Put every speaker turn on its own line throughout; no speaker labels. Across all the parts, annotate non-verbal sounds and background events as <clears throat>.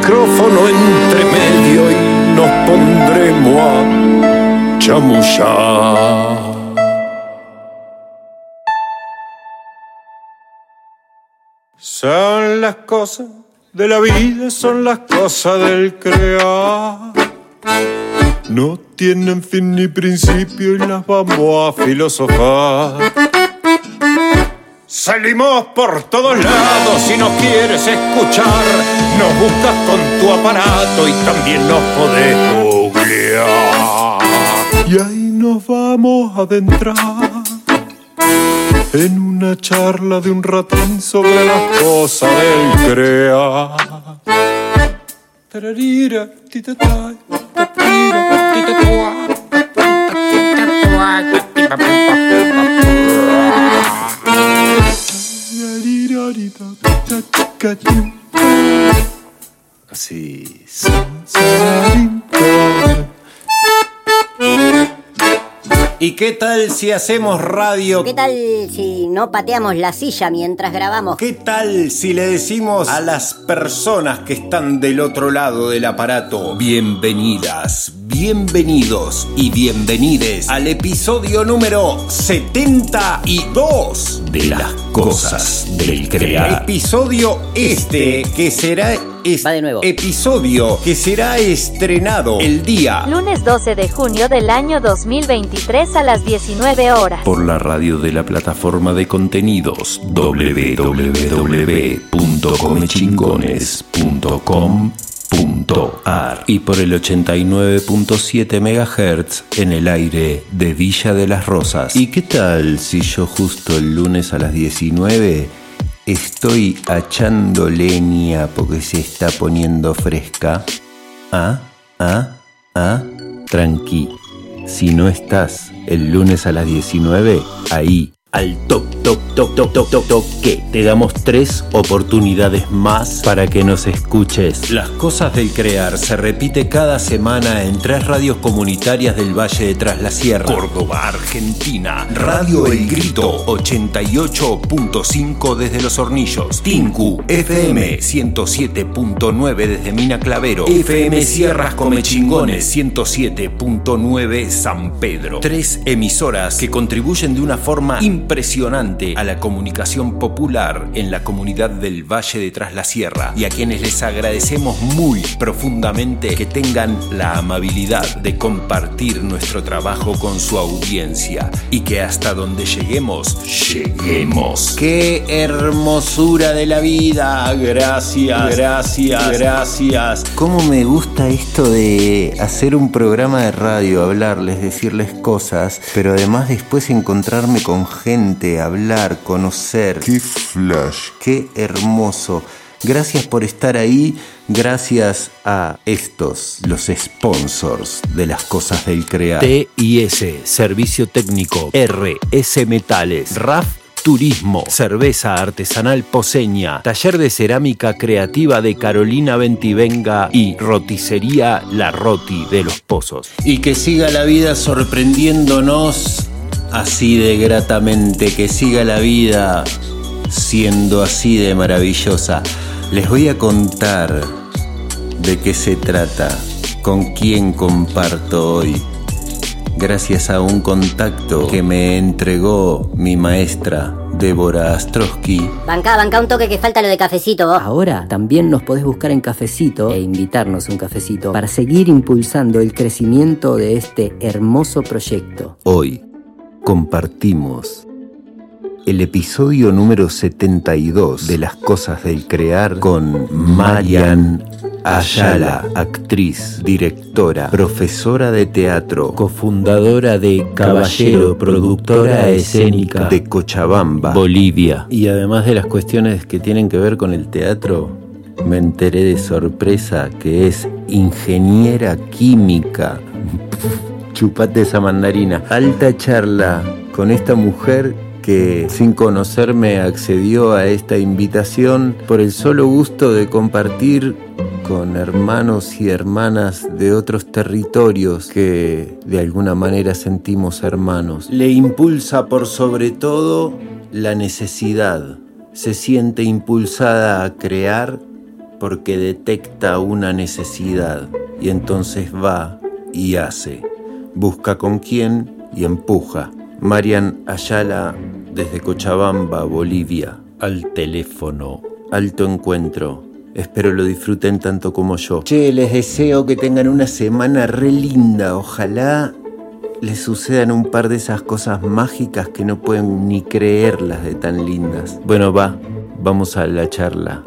Micrófono entre medio y nos pondremos a chamullar. Son las cosas de la vida, son las cosas del crear. No tienen fin ni principio y las vamos a filosofar. Salimos por todos lados si nos quieres escuchar. Nos buscas con tu aparato y también nos podés googlear. Y ahí nos vamos a adentrar en una charla de un ratín sobre las cosas del crear. Así.
¿Y qué tal si hacemos radio?
¿Qué tal si no pateamos la silla mientras grabamos?
¿Qué tal si le decimos a las personas que están del otro lado del aparato bienvenidas, bienvenidos y bienvenides al episodio número 72 de las cosas del crear? Episodio este que será es
Va de nuevo.
episodio que será estrenado el día
Lunes 12 de junio del año 2023 a las 19 horas.
Por la radio de la plataforma de contenidos y por el 89.7 MHz en el aire de Villa de las Rosas. ¿Y qué tal si yo justo el lunes a las 19 estoy achando leña porque se está poniendo fresca? ¿Ah? ¿Ah? ¿Ah? Tranqui. Si no estás el lunes a las 19, ahí, al toc, toc, toc, toc, toc, toc, toc, que te damos tres oportunidades más para que nos escuches. Las cosas del crear se repite cada semana en tres radios comunitarias del Valle de Tras la Sierra. Córdoba, Argentina. Radio El Grito 88.5 desde Los Hornillos. Tinku FM 107.9 desde Mina Clavero. FM Sierras Comechingones 107.9 San Pedro. Tres emisoras que contribuyen de una forma impresionante a la comunicación popular en la comunidad del Valle de Tras la Sierra y a quienes les agradecemos muy profundamente que tengan la amabilidad de compartir nuestro trabajo con su audiencia y que hasta donde lleguemos, lleguemos. ¡Qué hermosura de la vida! Gracias, gracias, gracias. ¿Cómo me gusta esto de hacer un programa de radio, hablarles, decirles cosas, pero además después encontrarme con gente, hablar, conocer? ¡Qué flash! ¡Qué hermoso! Gracias por estar ahí, gracias a estos, los sponsors de las cosas del crear. TIS, Servicio Técnico, RS Metales, RAF Turismo, cerveza artesanal poseña, taller de cerámica creativa de Carolina Ventivenga y roticería La Roti de los Pozos. Y que siga la vida sorprendiéndonos así de gratamente, que siga la vida siendo así de maravillosa. Les voy a contar de qué se trata, con quién comparto hoy. Gracias a un contacto que me entregó mi maestra, Débora Astrosky.
Banca, banca un toque que falta lo de cafecito vos.
Ahora también nos podés buscar en cafecito e invitarnos un cafecito para seguir impulsando el crecimiento de este hermoso proyecto.
Hoy compartimos el episodio número 72 de Las Cosas del Crear con Marian Ayala, actriz, directora, profesora de teatro, cofundadora de Caballero, productora escénica de Cochabamba, Bolivia. Y además de las cuestiones que tienen que ver con el teatro, me enteré de sorpresa que es ingeniera química. Chupate esa mandarina. Alta charla con esta mujer que sin conocerme accedió a esta invitación por el solo gusto de compartir con hermanos y hermanas de otros territorios que de alguna manera sentimos hermanos. Le impulsa por sobre todo la necesidad. Se siente impulsada a crear porque detecta una necesidad y entonces va y hace. Busca con quién y empuja. Marian Ayala desde Cochabamba, Bolivia, al teléfono. Alto encuentro. Espero lo disfruten tanto como yo. Che, les deseo que tengan una semana re linda. Ojalá les sucedan un par de esas cosas mágicas que no pueden ni creerlas de tan lindas. Bueno, va, vamos a la charla.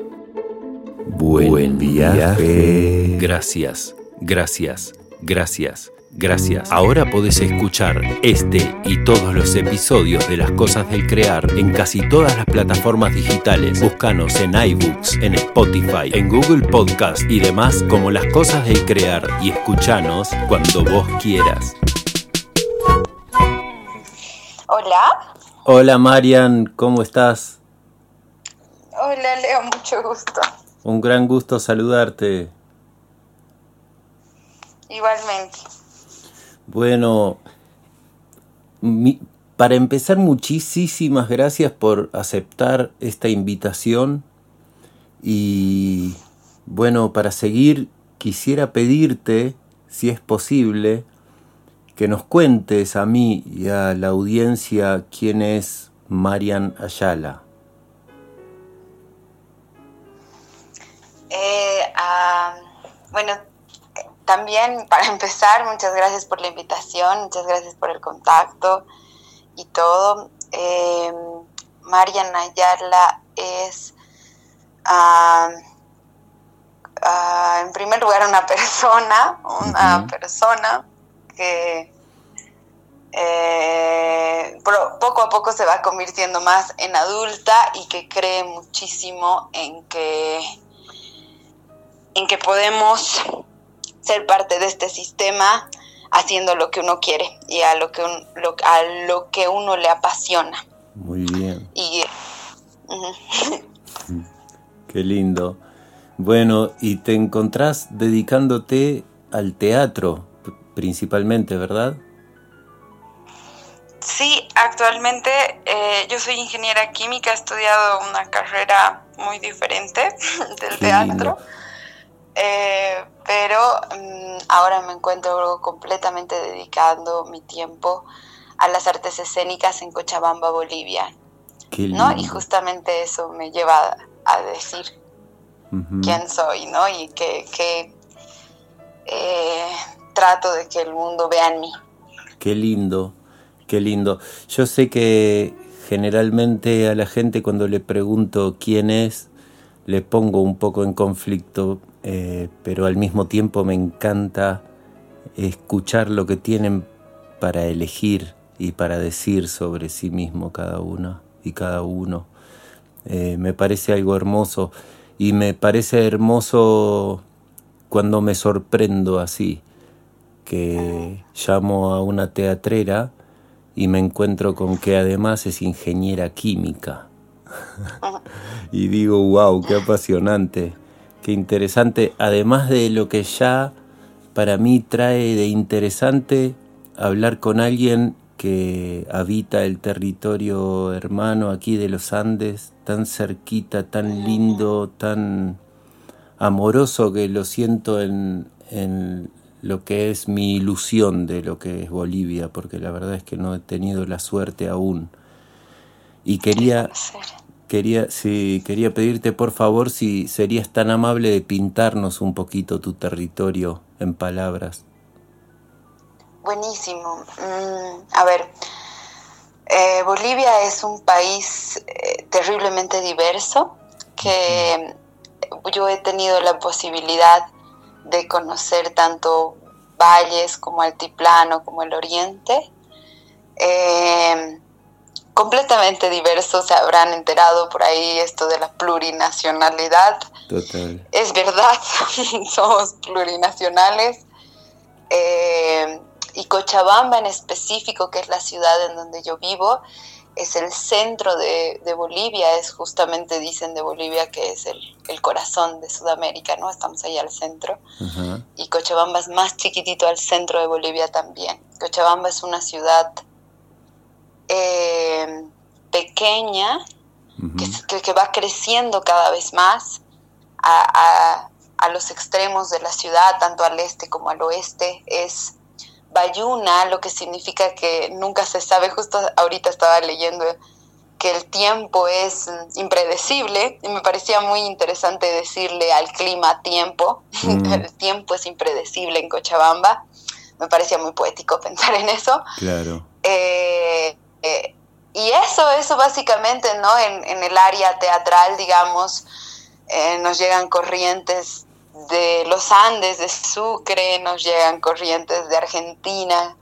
Buen, viaje.
Gracias, gracias, gracias. Gracias. Ahora podés escuchar este y todos los episodios de Las Cosas del Crear en casi todas las plataformas digitales. Búscanos en iBooks, en Spotify, en Google Podcast y demás como Las Cosas del Crear y escuchanos cuando vos quieras.
Hola.
Hola Marian, ¿cómo estás?
Hola Leo, mucho gusto.
Un gran gusto saludarte.
Igualmente.
Bueno, para empezar, muchísimas gracias por aceptar esta invitación. Y bueno, para seguir, quisiera pedirte, si es posible, que nos cuentes a mí y a la audiencia quién es Marian Ayala.
Eh, ah, bueno, también para empezar, muchas gracias por la invitación, muchas gracias por el contacto y todo. Eh, Marian Ayala es, ah, ah, en primer lugar, una persona, una persona que eh, poco a poco se va convirtiendo más en adulta y que cree muchísimo en que, en que podemos ser parte de este sistema haciendo lo que uno quiere y a lo que, a lo que uno le apasiona.
Muy bien.
Y, <laughs>
Qué lindo. Bueno, y te encontrás dedicándote al teatro principalmente, ¿verdad?
Sí, actualmente eh, yo soy ingeniera química, he estudiado una carrera muy diferente <laughs> del teatro. Eh, pero mm, ahora me encuentro completamente dedicando mi tiempo a las artes escénicas en Cochabamba, Bolivia. ¿no? Y justamente eso me lleva a decir quién soy, ¿no? Y que, eh, trato de que el mundo vea en mí.
Qué lindo, qué lindo. Yo sé que generalmente a la gente cuando le pregunto quién es, le pongo un poco en conflicto eh, pero al mismo tiempo me encanta escuchar lo que tienen para elegir y para decir sobre sí mismo cada uno y cada uno. Eh, me parece algo hermoso y me parece hermoso cuando me sorprendo así, que llamo a una teatrera y me encuentro con que además es ingeniera química. <laughs> y digo, wow, qué apasionante. Qué interesante, además de lo que ya para mí trae de interesante hablar con alguien que habita el territorio hermano aquí de los Andes, tan cerquita, tan lindo, tan amoroso que lo siento en, lo que es mi ilusión de lo que es Bolivia, porque la verdad es que no he tenido la suerte aún. Y quería, Quería, sí, quería pedirte por favor si serías tan amable de pintarnos un poquito tu territorio en palabras.
Buenísimo. Mm, a ver, eh, Bolivia es un país eh, terriblemente diverso que yo he tenido la posibilidad de conocer tanto valles como altiplano como el oriente. Eh, completamente diverso, se habrán enterado por ahí esto de la plurinacionalidad.
Total.
Es verdad, <laughs> somos plurinacionales. Eh, y Cochabamba en específico, que es la ciudad en donde yo vivo, es el centro de, Bolivia, es justamente, dicen de Bolivia, que es el, corazón de Sudamérica, ¿no? Estamos ahí al centro. Y Cochabamba es más chiquitito al centro de Bolivia también. Cochabamba es una ciudad eh, pequeña que, va creciendo cada vez más a, a los extremos de la ciudad, tanto al este como al oeste. Es Bayuna, lo que significa que nunca se sabe, justo ahorita estaba leyendo que el tiempo es impredecible y me parecía muy interesante decirle al clima tiempo, <laughs> mm. el tiempo es impredecible en Cochabamba, me parecía muy poético <laughs> pensar en eso.
Claro.
Eh, eh, y eso, eso básicamente, ¿no? En, en el área teatral, digamos, eh, nos llegan corrientes de los Andes, de Sucre, nos llegan corrientes de Argentina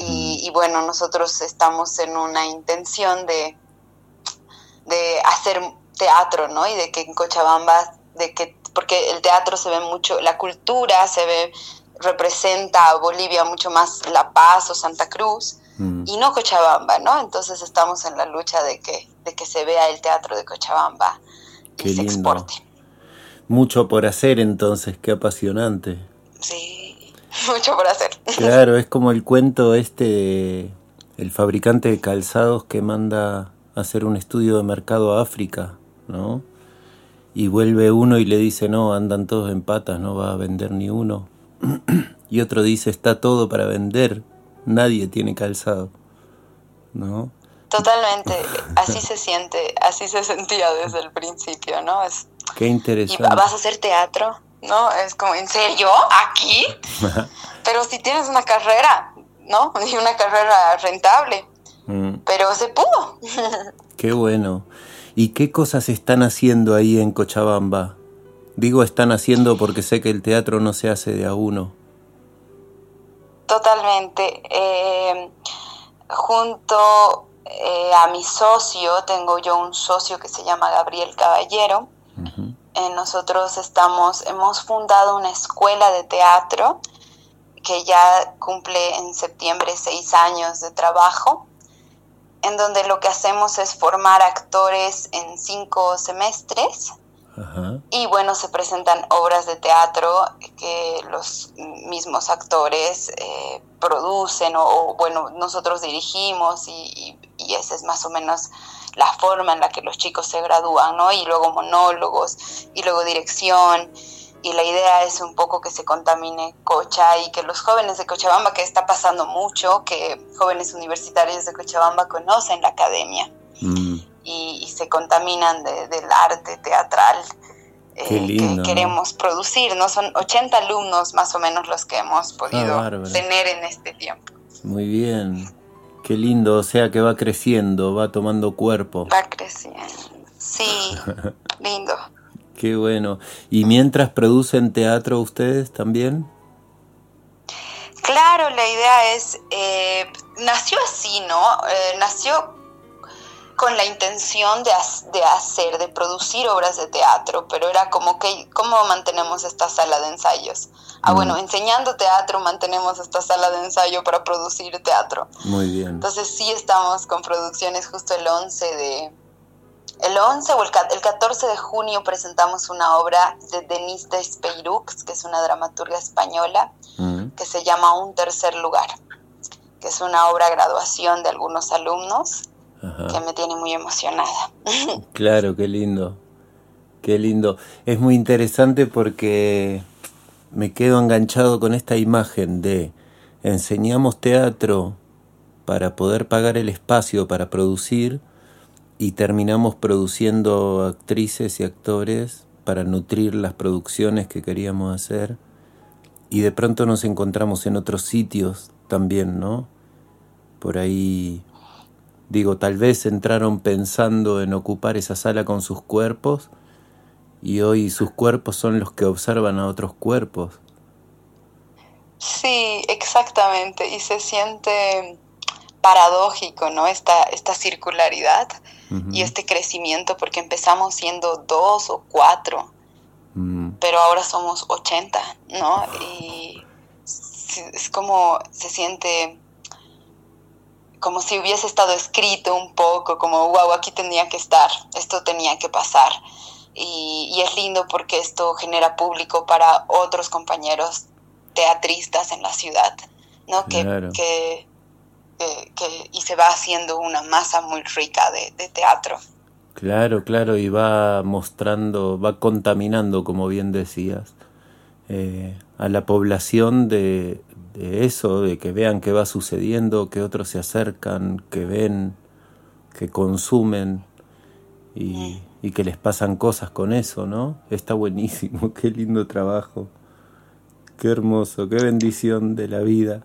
y, bueno, nosotros estamos en una intención de, de hacer teatro, ¿no? Y de que en Cochabamba, de que, porque el teatro se ve mucho, la cultura se ve, representa a Bolivia mucho más La Paz o Santa Cruz mm. y no Cochabamba, ¿no? Entonces estamos en la lucha de que, de que se vea el teatro de Cochabamba y se exporte.
Mucho por hacer entonces, qué apasionante.
Sí, <laughs> mucho por hacer.
Claro, es como el cuento este, el fabricante de calzados que manda a hacer un estudio de mercado a África, ¿no? Y vuelve uno y le dice, no, andan todos en patas, no va a vender ni uno. <clears throat> y otro dice, está todo para vender, nadie tiene calzado, ¿no?
Totalmente, así se siente, así se sentía desde el principio, ¿no? Es
Qué interesante.
¿Y vas a hacer teatro? ¿No? Es como, ¿en serio? ¿Aquí? <laughs> Pero si tienes una carrera, ¿no? <laughs> Y una carrera rentable. Mm. Pero se pudo. <laughs>
Qué bueno. ¿Y qué cosas están haciendo ahí en Cochabamba? Digo están haciendo porque sé que el teatro no se hace de a uno.
Totalmente. Eh, junto eh, a mi socio, tengo yo un socio que se llama Gabriel Caballero, eh, nosotros estamos, hemos fundado una escuela de teatro que ya cumple en septiembre seis años de trabajo, en donde lo que hacemos es formar actores en cinco semestres. Y bueno, se presentan obras de teatro que los mismos actores eh, producen o, bueno, nosotros dirigimos y, y, ese es más o menos la forma en la que los chicos se gradúan, ¿no? Y luego monólogos, y luego dirección, y la idea es un poco que se contamine Cocha y que los jóvenes de Cochabamba, que está pasando mucho, que jóvenes universitarios de Cochabamba conocen la academia mm. Y, se contaminan del arte teatral eh, que queremos producir, ¿no? Son 80 alumnos más o menos los que hemos podido ah, tener en este tiempo.
Muy bien. Qué lindo, o sea que va creciendo, va tomando cuerpo.
Va creciendo, sí, <laughs> lindo.
Qué bueno. ¿Y mientras producen teatro ustedes también?
Claro, la idea es, eh, nació así, ¿no? Eh, nació con la intención de, de, hacer, de producir obras de teatro, pero era como que, ¿cómo mantenemos esta sala de ensayos? Ah, bueno, mm. enseñando teatro mantenemos esta sala de ensayo para producir teatro.
Muy bien.
Entonces sí estamos con producciones justo el 11 de... El 11 o el, 14 de junio presentamos una obra de Denise Despeyroux, que es una dramaturga española, mm. que se llama Un tercer lugar, que es una obra graduación de algunos alumnos que me tiene muy emocionada. <laughs>
Claro, qué lindo, qué lindo. Es muy interesante porque me quedo enganchado con esta imagen de enseñamos teatro para poder pagar el espacio para producir y terminamos produciendo actrices y actores para nutrir las producciones que queríamos hacer y de pronto nos encontramos en otros sitios también, ¿no? Por ahí, digo, tal vez entraron pensando en ocupar esa sala con sus cuerpos y hoy sus cuerpos son los que observan a otros cuerpos.
Sí, exactamente, y se siente paradójico, ¿no? Esta, esta circularidad y este crecimiento, porque empezamos siendo dos o cuatro, pero ahora somos 80, ¿no? Y es como se siente como si hubiese estado escrito un poco, como, wow, aquí tenía que estar, esto tenía que pasar. Y, es lindo porque esto genera público para otros compañeros teatristas en la ciudad, ¿no? Que, que, y se va haciendo una masa muy rica de, teatro.
Claro, claro, y va mostrando, va contaminando, como bien decías, eh, a la población de, de eso, de que vean qué va sucediendo, que otros se acercan, que ven, que consumen y, y que les pasan cosas con eso, ¿no? Está buenísimo, <laughs> qué lindo trabajo, qué hermoso, qué bendición de la vida.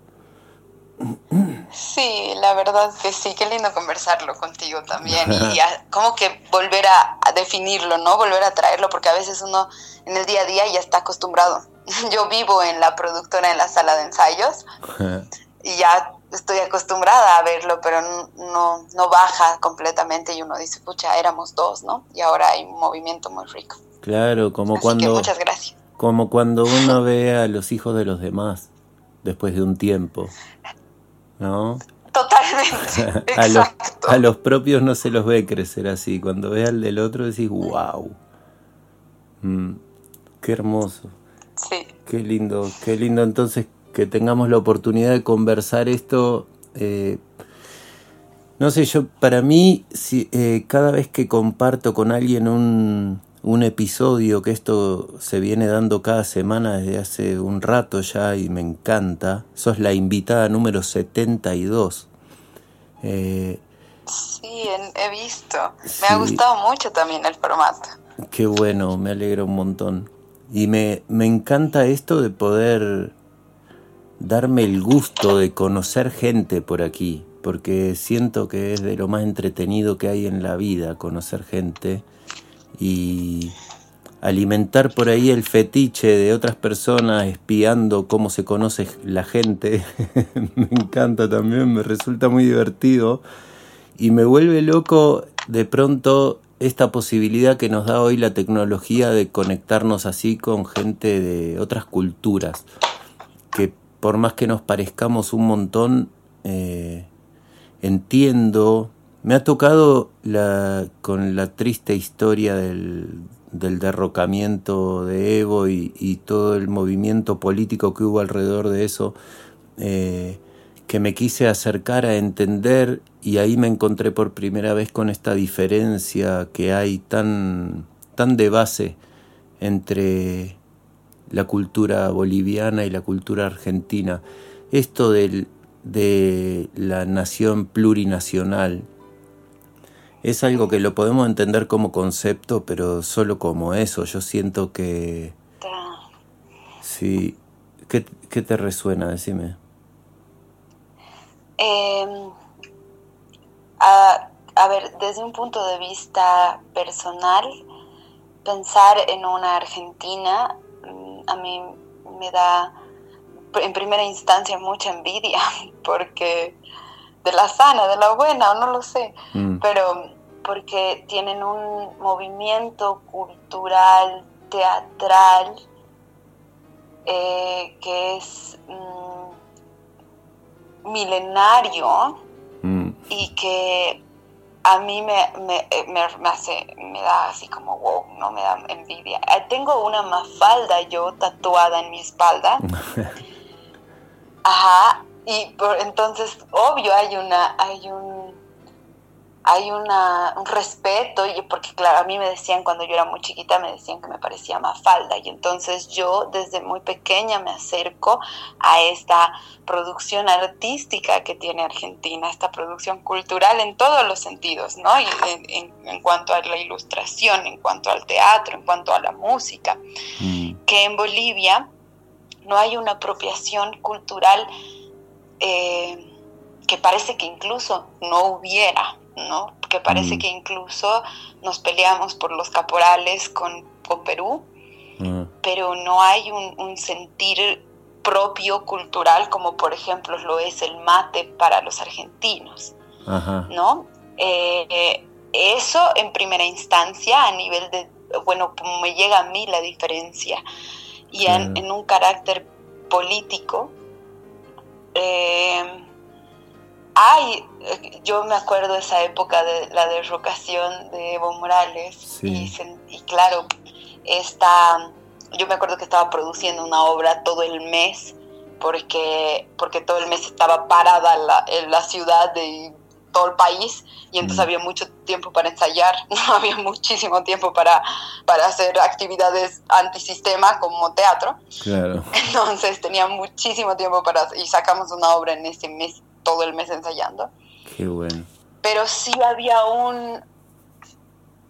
Sí, la verdad que sí, qué lindo conversarlo contigo también y <laughs> como que volver a, a, definirlo, ¿no? Volver a traerlo porque a veces uno en el día a día ya está acostumbrado <laughs> yo vivo en la productora en la sala de ensayos y ya estoy acostumbrada a verlo, pero no, no baja completamente y uno dice, pucha, éramos dos, ¿no? Y ahora hay un movimiento muy rico.
Claro, como cuando...
muchas gracias.
Como cuando <laughs> uno ve a los hijos de los demás después de un tiempo, ¿no?
Totalmente. <laughs>
a, los, a los propios no se los ve crecer así. Cuando ve al del otro decís, wow. Mm, qué hermoso.
Sí.
Qué lindo, qué lindo entonces que tengamos la oportunidad de conversar esto. Eh, no sé, yo para mí, si, eh, cada vez que comparto con alguien un, un episodio, que esto se viene dando cada semana desde hace un rato ya y me encanta, sos la invitada número 72.
Eh, sí, he visto. Me ha gustado mucho también el formato.
Qué bueno, me alegra un montón. Y me, me encanta esto de poder darme el gusto de conocer gente por aquí, porque siento que es de lo más entretenido que hay en la vida, conocer gente y alimentar por ahí el fetiche de otras personas espiando cómo se conoce la gente. <laughs> me encanta también, me resulta muy divertido y me vuelve loco de pronto esta posibilidad que nos da hoy la tecnología de conectarnos así con gente de otras culturas, que por más que nos parezcamos un montón, eh, entiendo, me ha tocado con la triste historia del, derrocamiento de Evo y, todo el movimiento político que hubo alrededor de eso, eh, que me quise acercar a entender y ahí me encontré por primera vez con esta diferencia que hay tan, tan de base entre la cultura boliviana y la cultura argentina. Esto del, de la nación plurinacional es algo que lo podemos entender como concepto, pero solo como eso. Yo siento que... Sí. ¿Qué, qué te resuena? Decime.
Eh, a, ver, desde un punto de vista personal, pensar en una Argentina mm, a mí me da en primera instancia mucha envidia, <laughs> porque de la sana, de la buena, o no lo sé, mm. pero porque tienen un movimiento cultural, teatral, eh, que es mm, milenario mm. y que a mí me, me, me, hace, me da así como wow, no me da envidia. Eh, tengo una mafalda yo tatuada en mi espalda. <laughs> Ajá, y por, entonces, obvio, hay una, hay un hay una, un respeto, y porque claro, a mí me decían cuando yo era muy chiquita, me decían que me parecía Mafalda, y entonces yo desde muy pequeña me acerco a esta producción artística que tiene Argentina, esta producción cultural en todos los sentidos, ¿no? Y en, en, cuanto a la ilustración, en cuanto al teatro, en cuanto a la música, mm. que en Bolivia no hay una apropiación cultural eh, que parece que incluso no hubiera, ¿no? Porque parece mm. que incluso nos peleamos por los caporales con, Perú, ah. pero no hay un, sentir propio cultural, como por ejemplo lo es el mate para los argentinos, ¿no? Eh, eso en primera instancia a nivel de, bueno, como me llega a mí la diferencia, y en, un carácter político, eh, hay, yo me acuerdo de esa época de la derrocación de Evo Morales y, y, claro, esta, yo me acuerdo que estaba produciendo una obra todo el mes porque, porque todo el mes estaba parada la, en la ciudad de todo el país y entonces había mucho tiempo para ensayar, <laughs> no había muchísimo tiempo para, para hacer actividades antisistema como teatro.
Claro. <laughs>
Entonces tenía muchísimo tiempo para y sacamos una obra en ese mes, todo el mes ensayando.
Qué bueno.
Pero sí había un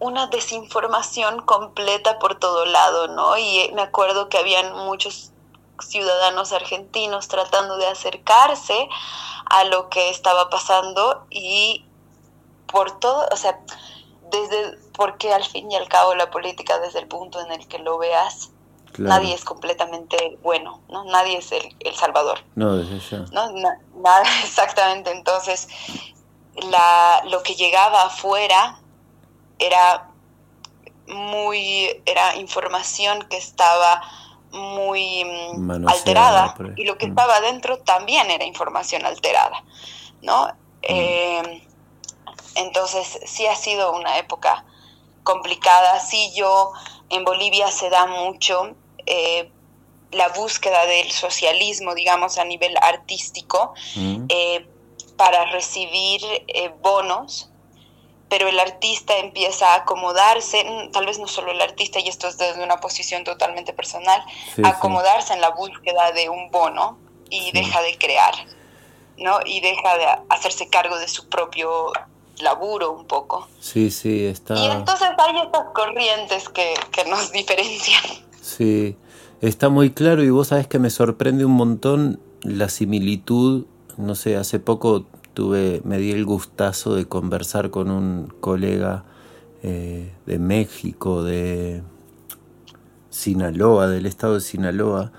una desinformación completa por todo lado, ¿no? Y me acuerdo que habían muchos ciudadanos argentinos tratando de acercarse a lo que estaba pasando y por todo, o sea, desde, porque al fin y al cabo la política desde el punto en el que lo veas, nadie es completamente bueno, ¿no? Nadie es el, el salvador.
No.
¿no? nada, <laughs> exactamente, entonces la, lo que llegaba afuera era muy, era información que estaba muy mm, alterada y lo que mm. estaba adentro también era información alterada, ¿no? Mm. Eh, entonces sí ha sido una época complicada, sí yo en Bolivia se da mucho eh, la búsqueda del socialismo, digamos, a nivel artístico, eh, para recibir bonos pero el artista empieza a acomodarse, mm, tal vez no solo el artista, y esto es desde una posición totalmente personal, acomodarse en la búsqueda de un bono y deja de crear, ¿no? Y deja de hacerse cargo de su propio laburo un poco.
Sí, sí, está...
Y entonces hay estas corrientes que, que nos <laughs> diferencian.
Sí, está muy claro y vos sabes que me sorprende un montón la similitud, no sé, hace poco tuve, me di el gustazo de conversar con un colega eh, de México, de Sinaloa, del estado de Sinaloa,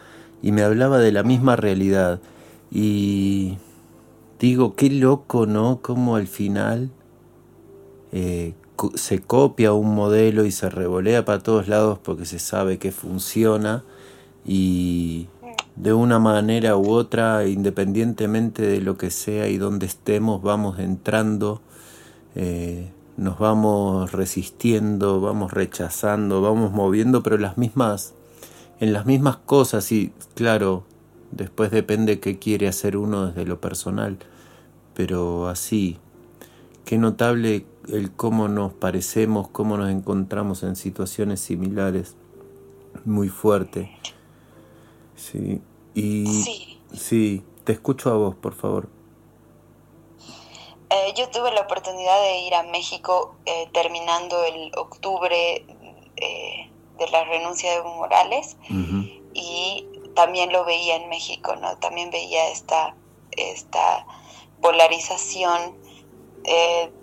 y me hablaba de la misma realidad. Y digo, qué loco, ¿no? Como al final eh, se copia un modelo y se revolea para todos lados porque se sabe que funciona y de una manera u otra, independientemente de lo que sea y donde estemos, vamos entrando, eh, nos vamos resistiendo, vamos rechazando, vamos moviendo, pero las mismas, en las mismas cosas y claro, después depende qué quiere hacer uno desde lo personal, pero así, qué notable el cómo nos parecemos, cómo nos encontramos en situaciones similares, muy fuerte. Sí. Y sí. te escucho a vos, por favor.
Eh, yo tuve la oportunidad de ir a México eh, terminando el octubre eh, de la renuncia de Evo Morales y también lo veía en México, ¿no? También veía esta, esta polarización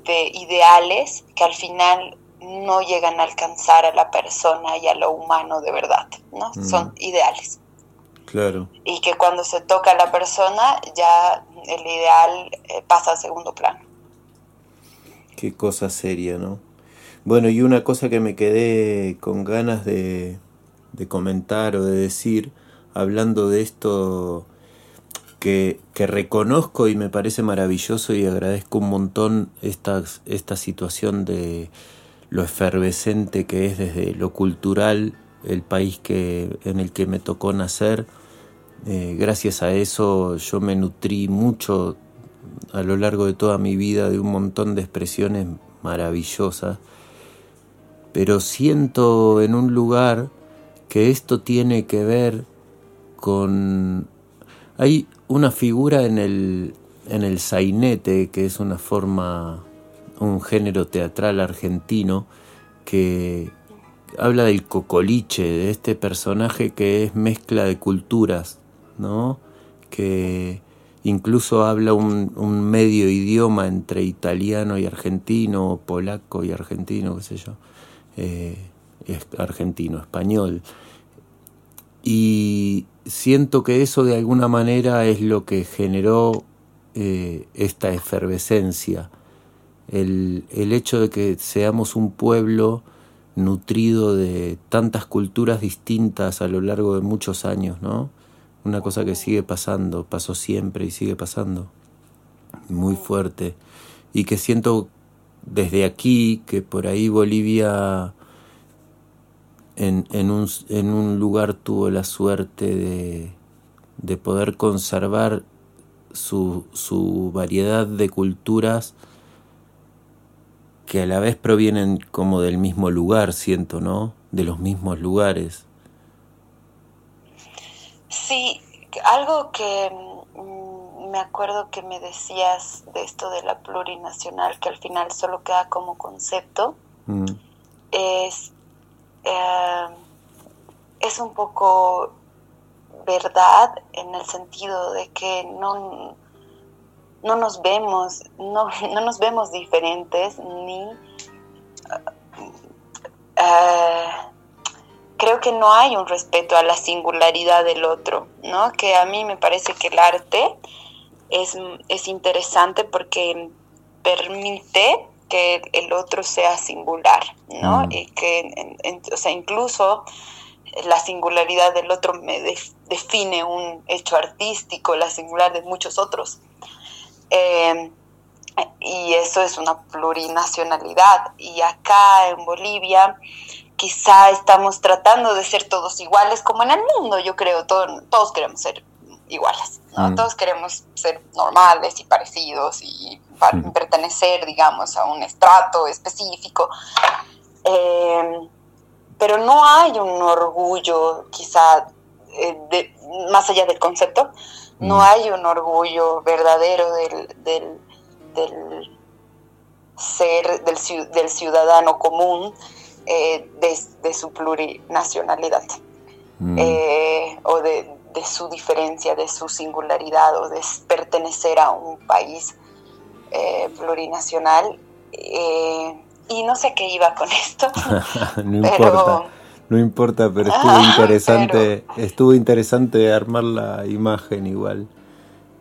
de ideales que al final no llegan a alcanzar a la persona y a lo humano de verdad, ¿no? Son ideales.
Claro.
Y que cuando se toca a la persona ya el ideal eh, pasa a segundo plano.
Qué cosa seria, ¿no? Bueno, y una cosa que me quedé con ganas de, de comentar o de decir, hablando de esto que, reconozco y me parece maravilloso y agradezco un montón esta, esta situación de lo efervescente que es desde lo cultural el país que, en el que me tocó nacer. Eh, gracias a eso yo me nutrí mucho a lo largo de toda mi vida de un montón de expresiones maravillosas, pero siento en un lugar que esto tiene que ver con... Hay una figura en el, en el sainete, que es una forma, un género teatral argentino, que habla del cocoliche, de este personaje que es mezcla de culturas, ¿no? que incluso habla un, medio idioma entre italiano y argentino, polaco y argentino, qué sé yo, eh, argentino, español. Y siento que eso de alguna manera es lo que generó eh, esta efervescencia, el, el hecho de que seamos un pueblo nutrido de tantas culturas distintas a lo largo de muchos años, ¿no? Una cosa que sigue pasando, pasó siempre y sigue pasando, muy fuerte, y que siento desde aquí que por ahí Bolivia en, en, un, en un lugar tuvo la suerte de, de poder conservar su, su variedad de culturas que a la vez provienen como del mismo lugar, siento, ¿no? De los mismos lugares.
Sí, algo que mm, me acuerdo que me decías de esto de la plurinacional, que al final solo queda como concepto, mm. es, eh, es un poco verdad en el sentido de que no, no nos vemos, no, no nos vemos diferentes ni... Uh, creo que no hay un respeto a la singularidad del otro, ¿no? Que a mí me parece que el arte es, es interesante porque permite que el otro sea singular, ¿no? Mm. Y que, o sea, incluso la singularidad del otro me define un hecho artístico, la singular de muchos otros. Eh, y eso es una plurinacionalidad. Y acá en Bolivia quizá estamos tratando de ser todos iguales, como en el mundo, yo creo, todos queremos ser iguales, mm. todos queremos ser normales y parecidos y pertenecer, digamos, a un estrato específico. Eh, pero no hay un orgullo, quizá, eh, más allá del concepto, no mm. hay un orgullo verdadero del, del, ser, del, ciudadano común eh, de, su plurinacionalidad mm. eh, o de, su diferencia, de su singularidad o de pertenecer a un país eh, plurinacional. y no sé qué iba con esto. <laughs>
no <laughs> importa no importa, pero estuvo <laughs> interesante, estuvo interesante armar la imagen igual.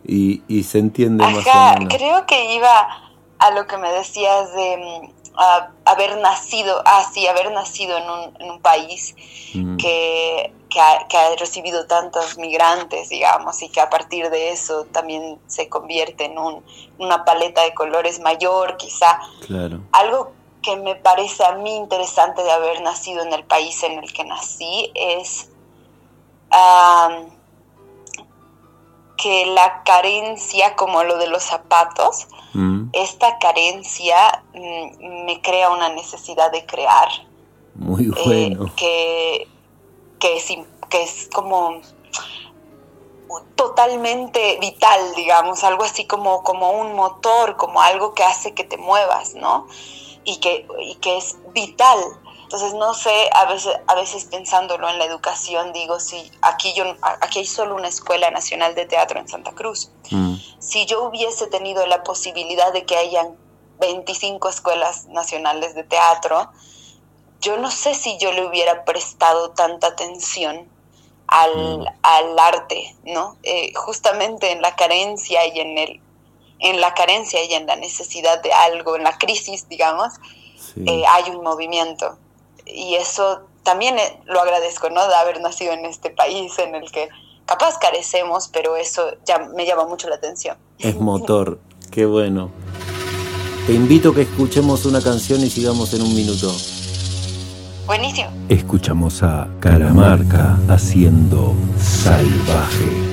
Y, y se entiende más o menos.
Creo que iba a lo que me decías de mm, haber nacido, ah, sí, haber nacido en un, en un país mm. que, que, ha, que, ha, recibido tantos migrantes, digamos, y que a partir de eso también se convierte en un, una paleta de colores mayor, quizá.
Claro.
Algo que me parece a mí interesante de haber nacido en el país en el que nací es que la carencia, como lo de los zapatos, mm. esta carencia mm, me crea una necesidad de crear.
Muy eh, bueno.
que, que, es, que es como totalmente vital, digamos, algo así como, como un motor, como algo que hace que te muevas, ¿no? y que, y que es vital. Entonces, no sé, a veces, a veces pensándolo en la educación, digo, si aquí, yo, aquí hay solo una escuela nacional de teatro en Santa Cruz. Mm. Si yo hubiese tenido la posibilidad de que hayan 25 escuelas nacionales de teatro, yo no sé si yo le hubiera prestado tanta atención al, mm. al arte, ¿no? Eh, justamente en la carencia y en el en la carencia y en la necesidad de algo, en la crisis, digamos, eh, hay un movimiento. Y eso también eh, lo agradezco, ¿no? De haber nacido en este país en el que capaz carecemos, pero eso ya me llama mucho la atención.
Es motor, qué bueno. Te invito a que escuchemos una canción y sigamos en un minuto.
Buenísimo.
Escuchamos a Caramarca haciendo salvaje.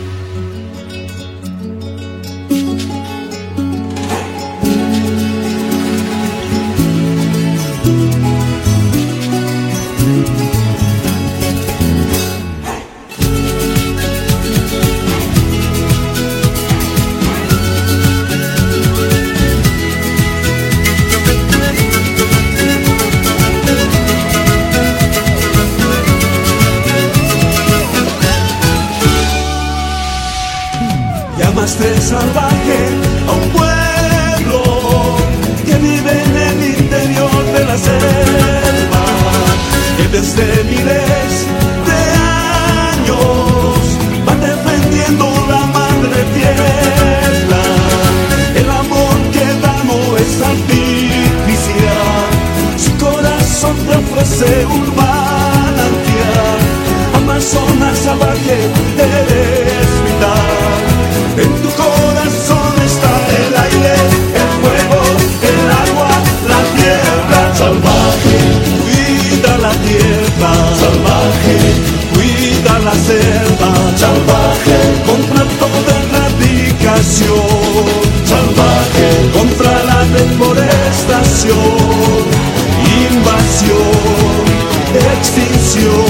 silencioso.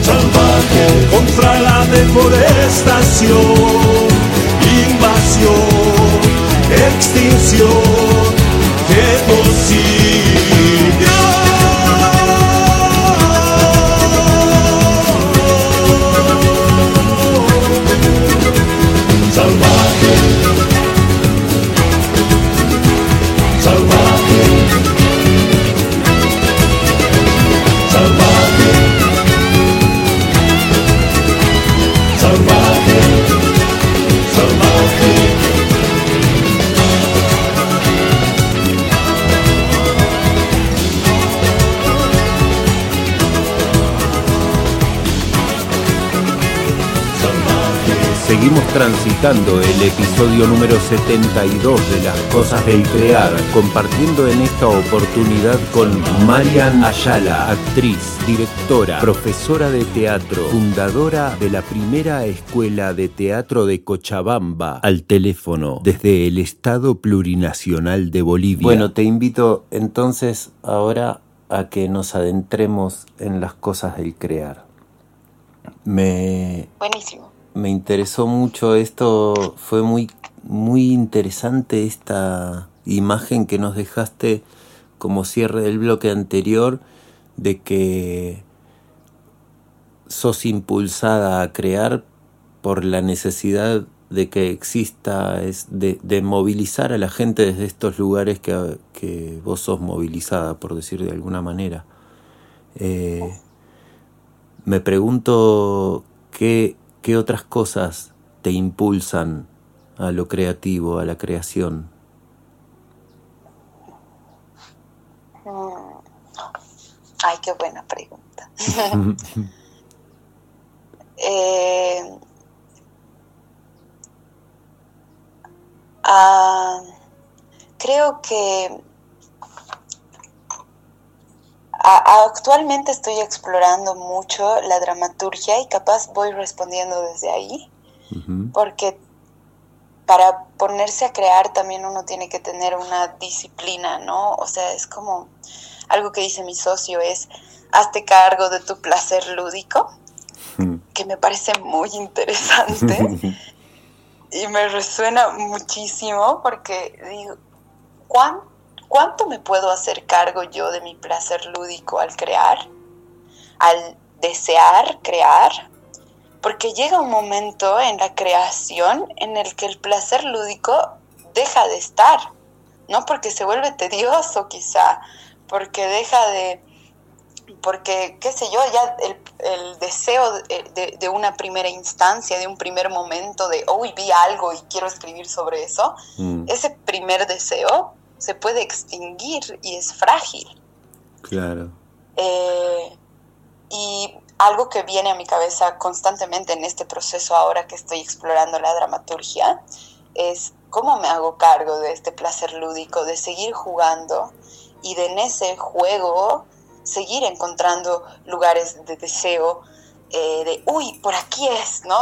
Salvaje contra la deforestación.
Transitando el episodio número 72 de Las Cosas del Crear, compartiendo en esta oportunidad con Marian Ayala, actriz, directora, profesora de teatro, fundadora de la primera escuela de teatro de Cochabamba, al teléfono desde el Estado Plurinacional de Bolivia.
Bueno, te invito entonces ahora a que nos adentremos en las cosas del crear. Me,
Buenísimo.
Me interesó mucho esto, fue muy, muy interesante esta imagen que nos dejaste como cierre del bloque anterior de que sos impulsada a crear por la necesidad de que exista, es de, movilizar a la gente desde estos lugares que, que vos sos movilizada, por decir de alguna manera. Eh, me pregunto qué, qué otras cosas te impulsan a lo creativo, a la creación.
Mm. Ay, qué buena pregunta. <laughs> Eh, ah, creo que a- actualmente estoy explorando mucho la dramaturgia y capaz voy respondiendo desde ahí, porque para ponerse a crear también uno tiene que tener una disciplina, ¿no? O sea, es como algo que dice mi socio es, hazte cargo de tu placer lúdico, que me parece muy interesante. <laughs> Y me resuena muchísimo porque digo, ¿cuán- ¿cuánto me puedo hacer cargo yo de mi placer lúdico al crear? Al desear crear, porque llega un momento en la creación en el que el placer lúdico deja de estar. no porque se vuelve tedioso quizá, porque deja de, porque, qué sé yo, ya el, el deseo de, de, una primera instancia, de un primer momento de, hoy vi algo y quiero escribir sobre eso, mm. ese primer deseo se puede extinguir y es frágil.
Claro.
Eh, y algo que viene a mi cabeza constantemente en este proceso ahora que estoy explorando la dramaturgia es cómo me hago cargo de este placer lúdico, de seguir jugando y de en ese juego seguir encontrando lugares de deseo, eh, de, uy, por aquí es, ¿no?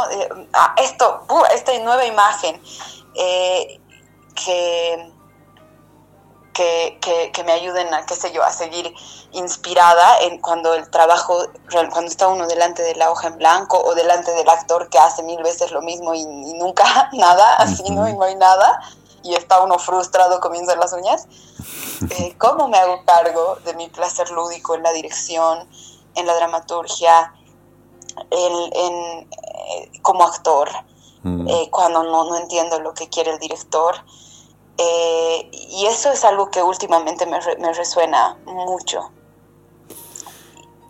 Ah, esto, esta nueva imagen, eh, que que, que, me ayuden a, qué sé yo, a seguir inspirada en cuando el trabajo, cuando está uno delante de la hoja en blanco o delante del actor que hace mil veces lo mismo y, nunca <laughs> nada, así, ¿no? Y no hay nada, y está uno frustrado comiendo las uñas. <laughs> Eh, ¿Cómo me hago cargo de mi placer lúdico en la dirección, en la dramaturgia, en, eh, como actor? Eh, cuando no, no entiendo lo que quiere el director, eh, y eso es algo que últimamente me, me resuena mucho.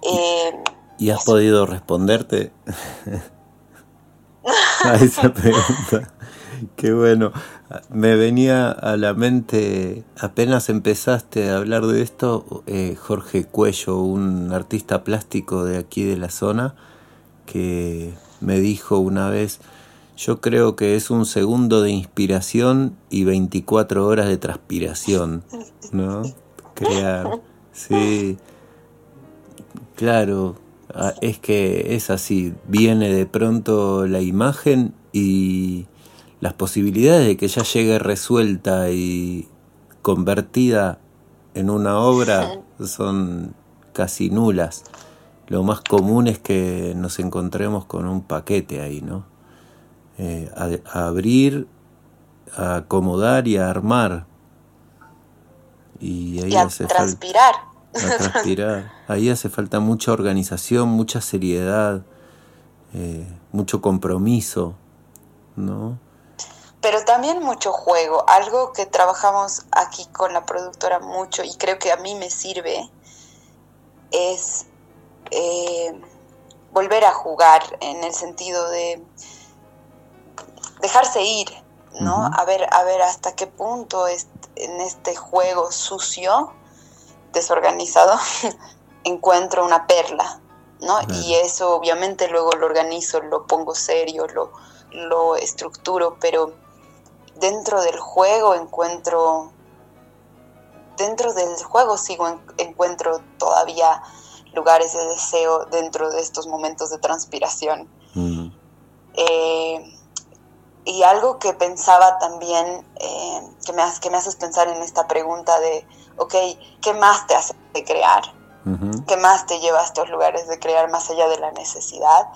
Eh, ¿Y has podido responderte <laughs> a esa pregunta? Qué bueno. Me venía a la mente, apenas empezaste a hablar de esto, eh, Jorge Cuello, un artista plástico de aquí de la zona, que me dijo una vez, yo creo que es un segundo de inspiración y 24 horas de transpiración, ¿no? Crear, sí. Claro, ah, es que es así, viene de pronto la imagen y las posibilidades de que ya llegue resuelta y convertida en una obra son casi nulas. Lo más común es que nos encontremos con un paquete ahí, ¿no? Eh, a, abrir, a acomodar y a armar.
Y ahí hace transpirar.
transpirar. <laughs> Ahí hace falta mucha organización, mucha seriedad, eh, mucho compromiso, ¿no?
Pero también mucho juego. Algo que trabajamos aquí con la productora mucho y creo que a mí me sirve es eh, volver a jugar en el sentido de dejarse ir, ¿no? A ver, a ver hasta qué punto es, en este juego sucio, desorganizado, <laughs> encuentro una perla, ¿no? Y eso obviamente luego lo organizo, lo pongo serio, lo, lo estructuro, pero dentro del juego encuentro, dentro del juego sigo, encuentro todavía lugares de deseo dentro de estos momentos de transpiración. eh, y algo que pensaba también, eh, que, me, que me haces pensar en esta pregunta de, ok, ¿qué más te hace crear? ¿Qué más te lleva a estos lugares de crear más allá de la necesidad?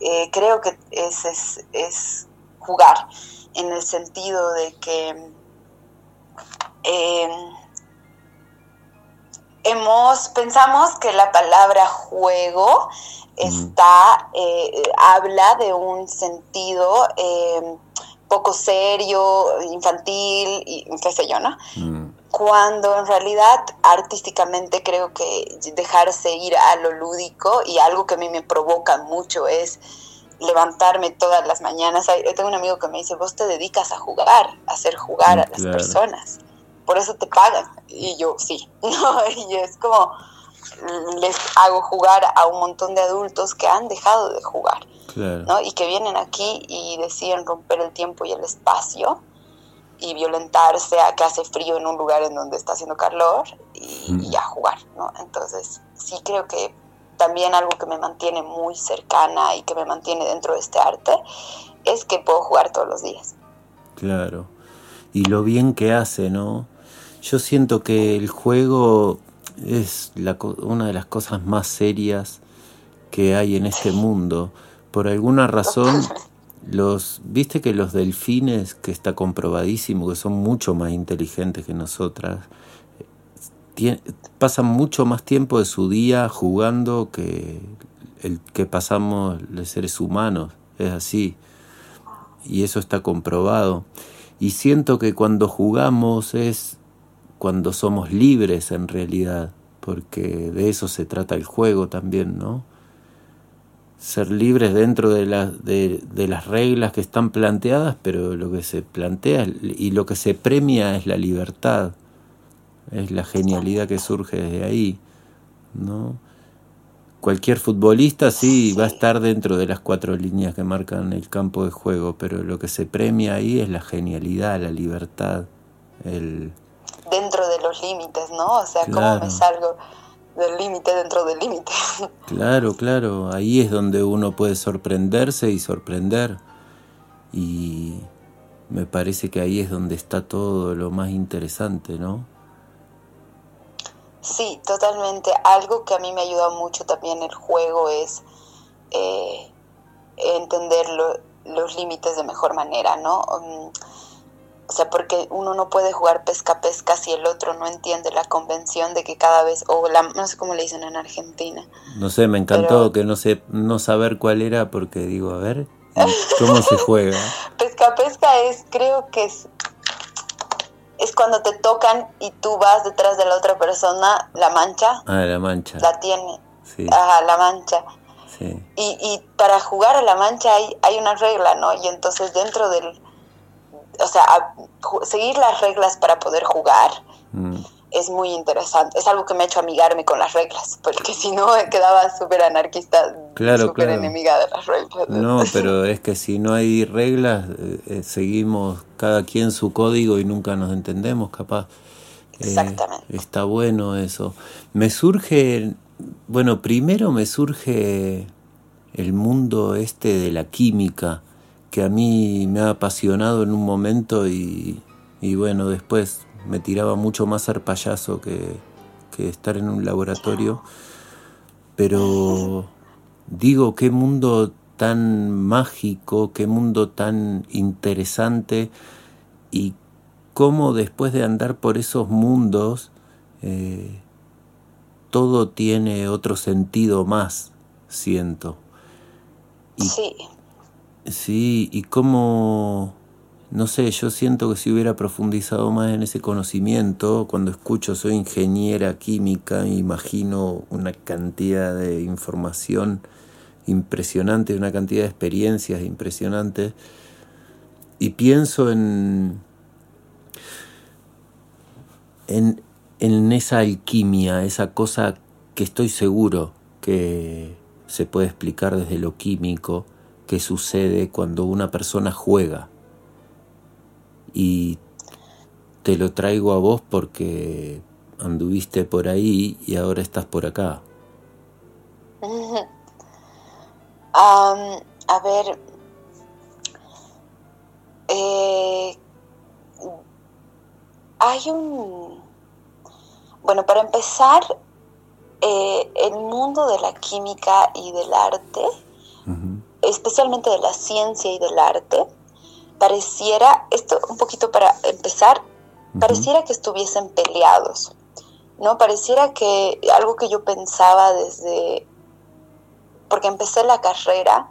Eh, creo que es, es, es, jugar, en el sentido de que em, hemos, pensamos que la palabra juego está, eh, habla de un sentido em, poco serio, infantil, y qué sé yo, ¿no? Mm. Cuando en realidad artísticamente creo que dejarse ir a lo lúdico y algo que a mí me provoca mucho es levantarme todas las mañanas. Tengo un amigo que me dice, vos te dedicas a jugar, a hacer jugar mm, a las personas, por eso te pagan. Y yo, sí, <laughs> ¿no? Y es como, les hago jugar a un montón de adultos que han dejado de jugar ¿no? y que vienen aquí y deciden romper el tiempo y el espacio y violentarse a que hace frío en un lugar en donde está haciendo calor y, a jugar. ¿no? Entonces sí creo que también algo que me mantiene muy cercana y que me mantiene dentro de este arte es que puedo jugar todos los días.
Claro. Y lo bien que hace, ¿no? Yo siento que el juego es la, una de las cosas más serias que hay en este mundo. Por alguna razón, los, viste que los delfines, que está comprobadísimo que son mucho más inteligentes que nosotras, pasan mucho más tiempo de su día jugando que el que pasamos los seres humanos. Es así. Y eso está comprobado. Y siento que cuando jugamos es cuando somos libres en realidad, porque de eso se trata el juego también, ¿no? Ser libres dentro de, de, de las reglas que están planteadas, pero lo que se plantea y lo que se premia es la libertad, es la genialidad que surge desde ahí, ¿no? Cualquier futbolista sí va a estar dentro de las cuatro líneas que marcan el campo de juego, pero lo que se premia ahí es la genialidad, la libertad, el...
Dentro de los límites, ¿no? O sea, cómo me salgo del límite dentro del límite. <laughs>
Claro, claro, ahí es donde uno puede sorprenderse y sorprender. Y me parece que ahí es donde está todo lo más interesante, ¿no?
Sí, totalmente. Algo que a mí me ayuda mucho también el juego es eh, entender los límites de mejor manera, ¿no? Um, o sea, porque uno no puede jugar pesca-pesca si el otro no entiende la convención de que cada vez, o la, no sé cómo le dicen en Argentina.
No sé, me encantó que no sé, no saber cuál era porque digo, a ver, ¿cómo se <laughs> juega?
Pesca-pesca es, creo que es es cuando te tocan y tú vas detrás de la otra persona, la mancha.
Ah, la mancha.
La tiene. Sí. Ajá, la mancha. Sí. Y, y para jugar a la mancha hay, hay una regla, ¿no? Y entonces dentro del... O sea, seguir las reglas para poder jugar. Mm es muy interesante. Es algo que me ha hecho amigarme con las reglas, porque <laughs> si no quedaba súper anarquista,
claro,
súper enemiga de las reglas.
No, <laughs> pero es que si no hay reglas, eh, eh, seguimos cada quien su código y nunca nos entendemos, capaz.
Eh, Exactamente.
está bueno eso. Me surge, bueno, primero me surge el mundo este de la química, que a mí me ha apasionado en un momento y, y bueno, después me tiraba mucho más ser payaso que, estar en un laboratorio. Pero digo, qué mundo tan mágico, qué mundo tan interesante y cómo después de andar por esos mundos, eh, todo tiene otro sentido más, siento.
sí.
Sí, y cómo no sé, yo siento que si hubiera profundizado más en ese conocimiento, cuando escucho soy ingeniera química, imagino una cantidad de información impresionante, una cantidad de experiencias impresionantes, y pienso en, en, en esa alquimia, esa cosa que estoy seguro que se puede explicar desde lo químico, que sucede cuando una persona juega y te lo traigo a vos porque anduviste por ahí y ahora estás por acá. <laughs>
a ver, eh, hay un... Bueno, para empezar, eh, el mundo de la química y del arte, especialmente de la ciencia y del arte, pareciera, esto un poquito para empezar, pareciera que estuviesen peleados, ¿no? Pareciera que algo que yo pensaba desde, porque empecé la carrera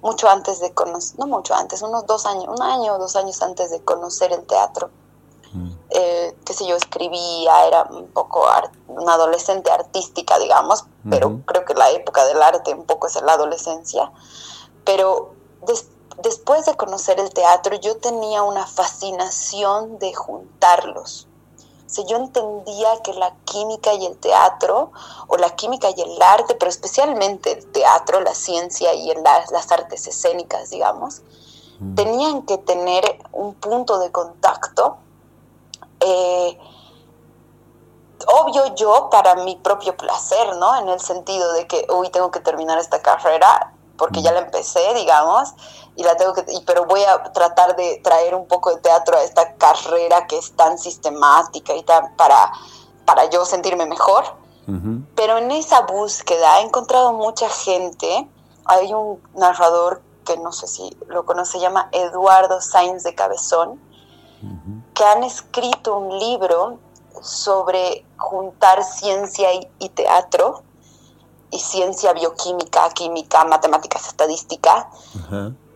mucho antes de conocer, no mucho antes, unos dos años, un año o dos años antes de conocer el teatro. Eh, qué sé yo, escribía, era un poco una adolescente artística, digamos, pero creo que la época del arte un poco es la adolescencia. Pero después después de conocer el teatro, yo tenía una fascinación de juntarlos. O sea, yo entendía que la química y el teatro, o la química y el arte, pero especialmente el teatro, la ciencia y las artes escénicas, digamos, mm. tenían que tener un punto de contacto. Eh, obvio yo para mi propio placer, ¿no? En el sentido de que, uy, tengo que terminar esta carrera, porque ya la empecé, digamos, y la tengo que, pero voy a tratar de traer un poco de teatro a esta carrera que es tan sistemática y tan para, para yo sentirme mejor. Pero en esa búsqueda he encontrado mucha gente. Hay un narrador que no sé si lo conoce, se llama Eduardo Sainz de Cabezón, que han escrito un libro sobre juntar ciencia y teatro y ciencia bioquímica, química, matemáticas, estadística.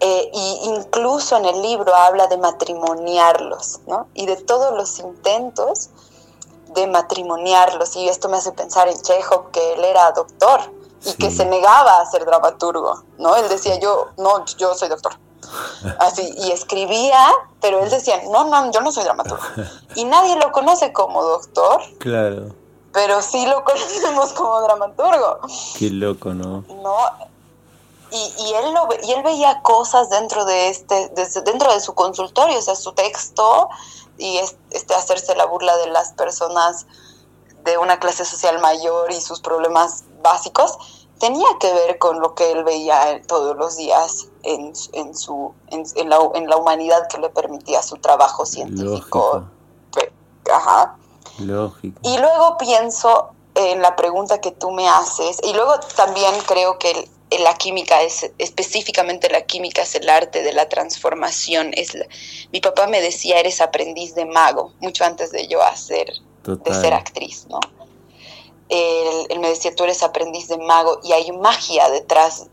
Eh, y incluso en el libro habla de matrimoniarlos, ¿no? Y de todos los intentos de matrimoniarlos. Y esto me hace pensar en Chekhov, que él era doctor y que se negaba a ser dramaturgo, ¿no? Él decía, yo, no, yo soy doctor. <laughs> Así, y escribía, pero él decía, no, no, yo no soy dramaturgo. <laughs> Y nadie lo conoce como doctor.
Claro.
Pero sí lo <laughs> conocemos como dramaturgo.
Qué loco, ¿no?
No. Y, y él lo, y él veía cosas dentro de este, de, dentro de su consultorio, o sea, su texto y este hacerse la burla de las personas de una clase social mayor y sus problemas básicos tenía que ver con lo que él veía todos los días en, en su, en, en, la, en, la, humanidad que le permitía su trabajo científico. Ajá.
Lógico.
Y luego pienso en la pregunta que tú me haces, y luego también creo que el, la química es, específicamente la química es el arte de la transformación. Es la, mi papá me decía, eres aprendiz de mago, mucho antes de yo hacer,
Total.
de ser actriz, ¿no? Él, él, me decía, tú eres aprendiz de mago y hay magia detrás,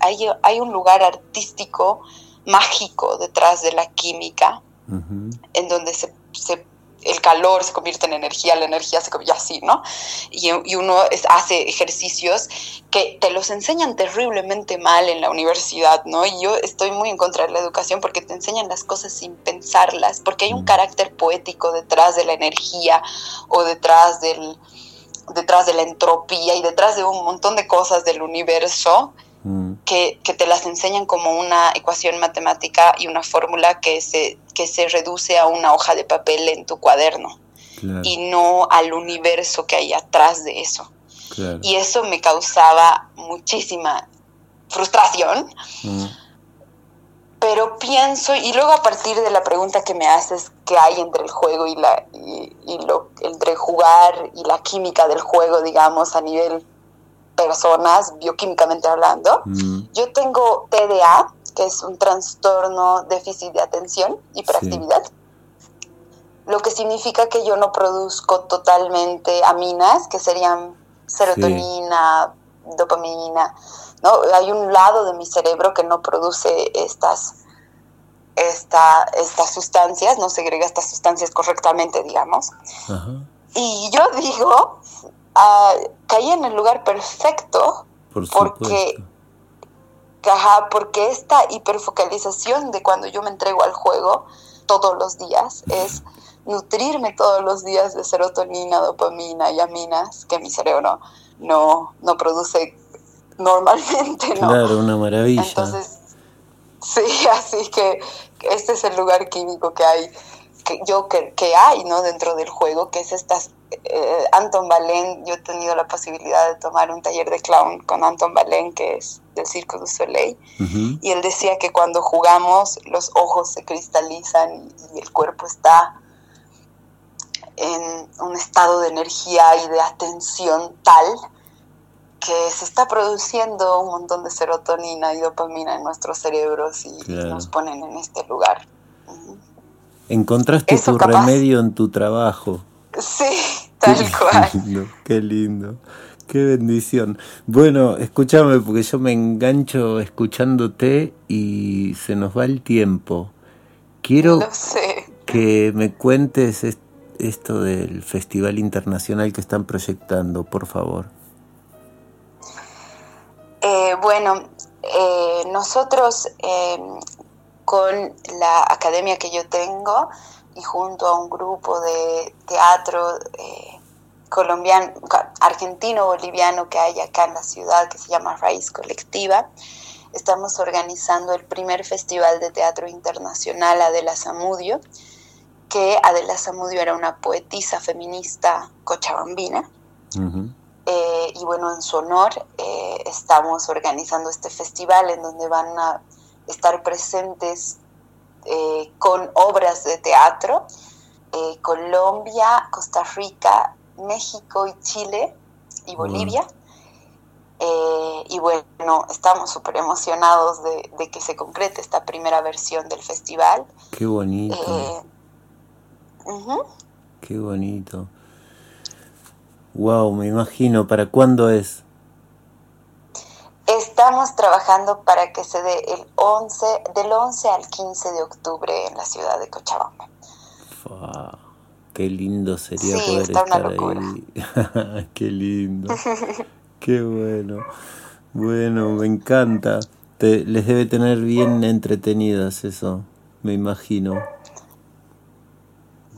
hay, hay un lugar artístico mágico detrás de la química, uh -huh. en donde se, se, el calor se convierte en energía, la energía se convierte así, ¿no? Y, y uno es, hace ejercicios que te los enseñan terriblemente mal en la universidad, ¿no? Y yo estoy muy en contra de la educación porque te enseñan las cosas sin pensarlas, porque hay un carácter poético detrás de la energía o detrás del detrás de la entropía y detrás de un montón de cosas del universo mm. Que, que, te las enseñan como una ecuación matemática y una fórmula que se, que se reduce a una hoja de papel en tu cuaderno claro. y no al universo que hay atrás de eso.
Claro.
Y eso me causaba muchísima frustración. Mm. Pero pienso, y luego a partir de la pregunta que me haces, ¿qué hay entre el juego y, la, y, y lo, entre jugar y la química del juego, digamos, a nivel personas, bioquímicamente hablando? Mm. Yo tengo TDA, que es un trastorno déficit de atención, hiperactividad. Sí. Lo que significa que yo no produzco totalmente aminas, que serían serotonina, sí. dopamina, ¿no? Hay un lado de mi cerebro que no produce estas, esta, estas sustancias, no segrega estas sustancias correctamente, digamos.
Ajá.
Y yo digo, uh, caí en el lugar perfecto
Por
porque, ajá, porque esta hiperfocalización de cuando yo me entrego al juego todos los días es nutrirme todos los días de serotonina, dopamina y aminas que mi cerebro no, no produce normalmente, ¿no?
Claro, una maravilla.
Entonces, sí, <laughs> así que este es el lugar químico que hay, que yo que, que hay, ¿no? Dentro del juego, que es estas... Eh, Anton Valen, yo he tenido la posibilidad de tomar un taller de clown con Anton Valen, que es del Circo du Soleil, uh -huh. y él decía que cuando jugamos los ojos se cristalizan y, y el cuerpo está en un estado de energía y de atención tal que se está produciendo un montón de serotonina y dopamina en nuestros cerebros y claro. nos ponen en este lugar.
Encontraste Eso tu capaz... remedio en tu trabajo.
Sí, <laughs> tal
qué
cual.
Lindo, qué lindo. Qué bendición. Bueno, escúchame porque yo me engancho escuchándote y se nos va el tiempo. Quiero
no sé.
que me cuentes esto del festival internacional que están proyectando, por favor.
Eh, bueno, eh, nosotros eh, con la academia que yo tengo y junto a un grupo de teatro eh, colombiano, argentino-boliviano que hay acá en la ciudad que se llama Raíz Colectiva, estamos organizando el primer festival de teatro internacional Adela Zamudio, que Adela Zamudio era una poetisa feminista cochabambina. Uh -huh. Eh, y bueno, en su honor eh, estamos organizando este festival en donde van a estar presentes eh, con obras de teatro Colombia, Costa Rica, México y Chile y Bolivia. Uh-huh. y bueno, estamos súper emocionados de, de, que se concrete esta primera versión del festival.
Qué bonito.
Uh -huh.
Qué bonito. Wow, me imagino. ¿Para cuándo es?
Estamos trabajando para que se dé el 11, del 11 al 15 de octubre en la ciudad de Cochabamba.
Qué lindo sería
Sí,
poder
está una
estar
locura.
ahí. <laughs> Qué lindo. Qué bueno. Bueno, me encanta. Te- les debe tener bien entretenidas eso, me imagino.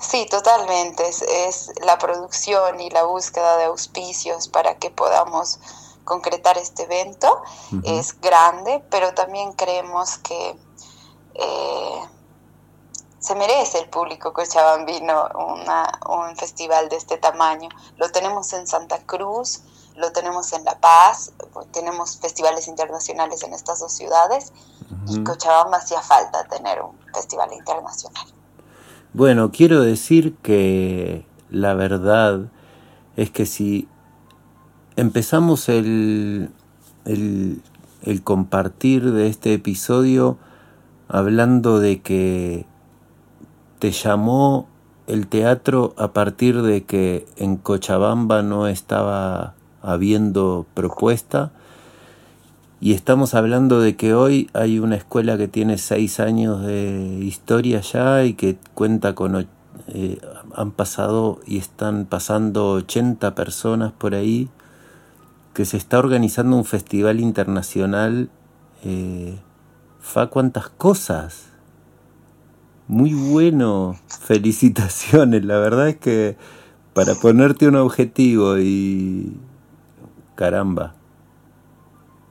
Sí, totalmente. Es, es la producción y la búsqueda de auspicios para que podamos concretar este evento. Es grande, pero también creemos que eh, se merece el público cochabambino una, un festival de este tamaño. Lo tenemos en Santa Cruz, lo tenemos en La Paz, tenemos festivales internacionales en estas dos ciudades y Cochabamba hacía falta tener un festival internacional.
Bueno, quiero decir que la verdad es que si empezamos el, el, compartir de este episodio hablando de que te llamó el teatro a partir de que en Cochabamba no estaba habiendo propuesta. Y estamos hablando de que hoy hay una escuela que tiene seis años de historia ya y que cuenta con eh, han pasado y están pasando 80 personas por ahí que se está organizando un festival internacional eh, fa cuántas cosas. Muy bueno. Felicitaciones. La verdad es que para ponerte un objetivo y caramba.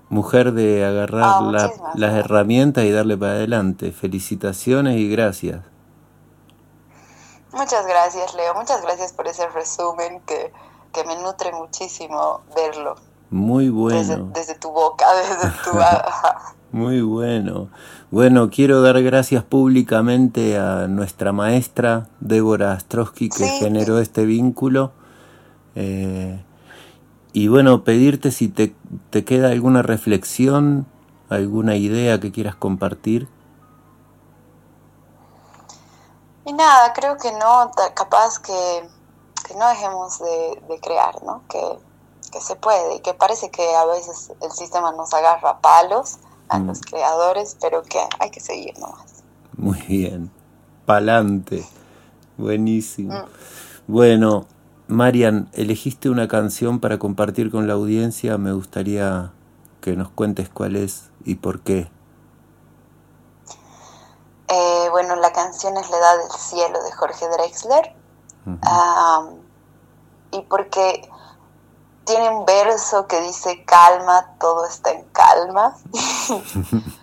Mujer de agarrar
Ah,
la- las herramientas y darle para adelante. Felicitaciones y gracias.
Muchas gracias, Leo. Muchas gracias por ese resumen que, que me nutre muchísimo verlo
muy bueno
desde tu boca, <laughs> desde tu... <laughs>
Muy bueno. Bueno, quiero dar gracias públicamente a nuestra maestra Débora Astrosky que
Sí.
generó este vínculo. Eh, y bueno, pedirte si te, te queda alguna reflexión, alguna idea que quieras compartir.
Y nada, creo que no, capaz que, que no dejemos de, de crear, ¿no? Que, que se puede y que parece que a veces el sistema nos agarra palos a
Mm.
los creadores, pero que hay que seguir nomás.
Muy bien. Pa'lante. Buenísimo.
Mm.
Bueno, Marian, elegiste una canción para compartir con la audiencia. Me gustaría que nos cuentes cuál es y por qué.
Eh, bueno, la canción es La Edad del Cielo de Jorge Drexler.
Ujú.
Am, y porque tiene un verso que dice calma, todo está en calma. <laughs>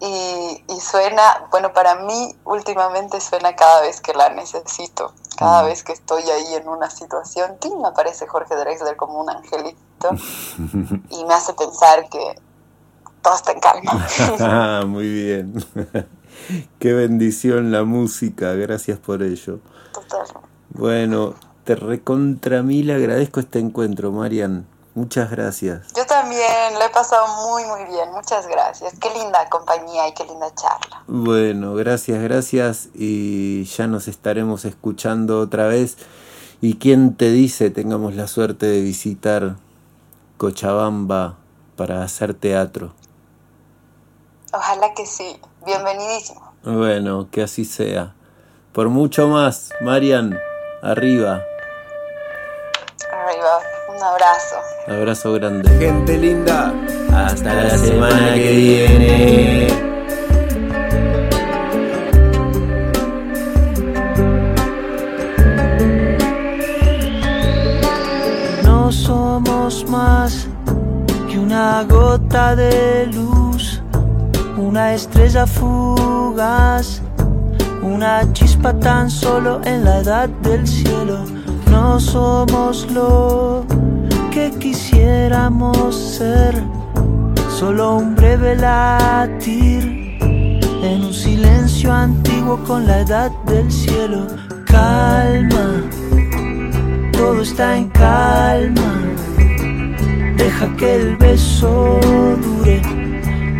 y, y suena, bueno, para mí últimamente suena cada vez que la necesito, cada
Mm.
vez que estoy ahí en una situación. ¡ting! me aparece Jorge Drexler como un angelito <laughs> y me hace pensar que todo está en calma.
Ah, <laughs> Muy bien. Qué bendición la música, gracias por ello.
Total.
Bueno, te recontra mil agradezco este encuentro, Marian. Muchas gracias.
Yo también lo he pasado muy, muy bien. Muchas gracias. Qué linda compañía y qué linda charla.
Bueno, gracias, gracias y ya nos estaremos escuchando otra vez. Y quién te dice tengamos la suerte de visitar Cochabamba para hacer teatro.
Ojalá que sí. Bienvenidísimo.
Bueno, que así sea. Por mucho más, Marian, arriba.
Un abrazo.
Abrazo grande.
Gente linda,
Hasta la semana que viene.
No somos más que una gota de luz, una estrella fugaz, una chispa tan solo en la edad del cielo. No somos lo que quisiéramos ser, solo un breve latir en un silencio antiguo con la edad del cielo. Calma todo está en calma. Deja que el beso dure,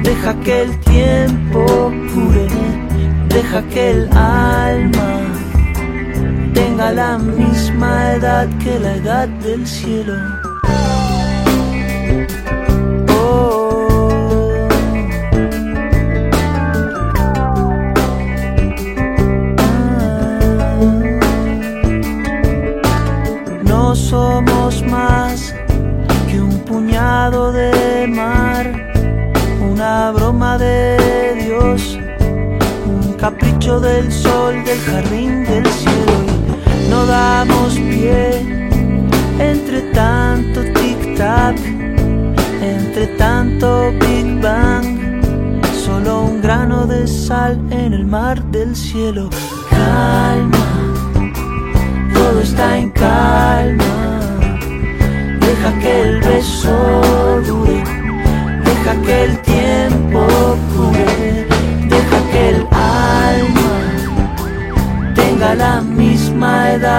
deja que el tiempo cure, deja que el alma tenga la misma edad que la edad del cielo. Capricho del sol, del jardín, del cielo. Y no damos pie entre tanto tic-tac, entre tanto Big Bang, solo un grano de sal en el mar del cielo. Calma, todo está en calma.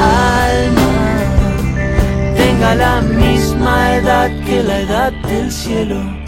alma tenga la misma edad que la edad del cielo.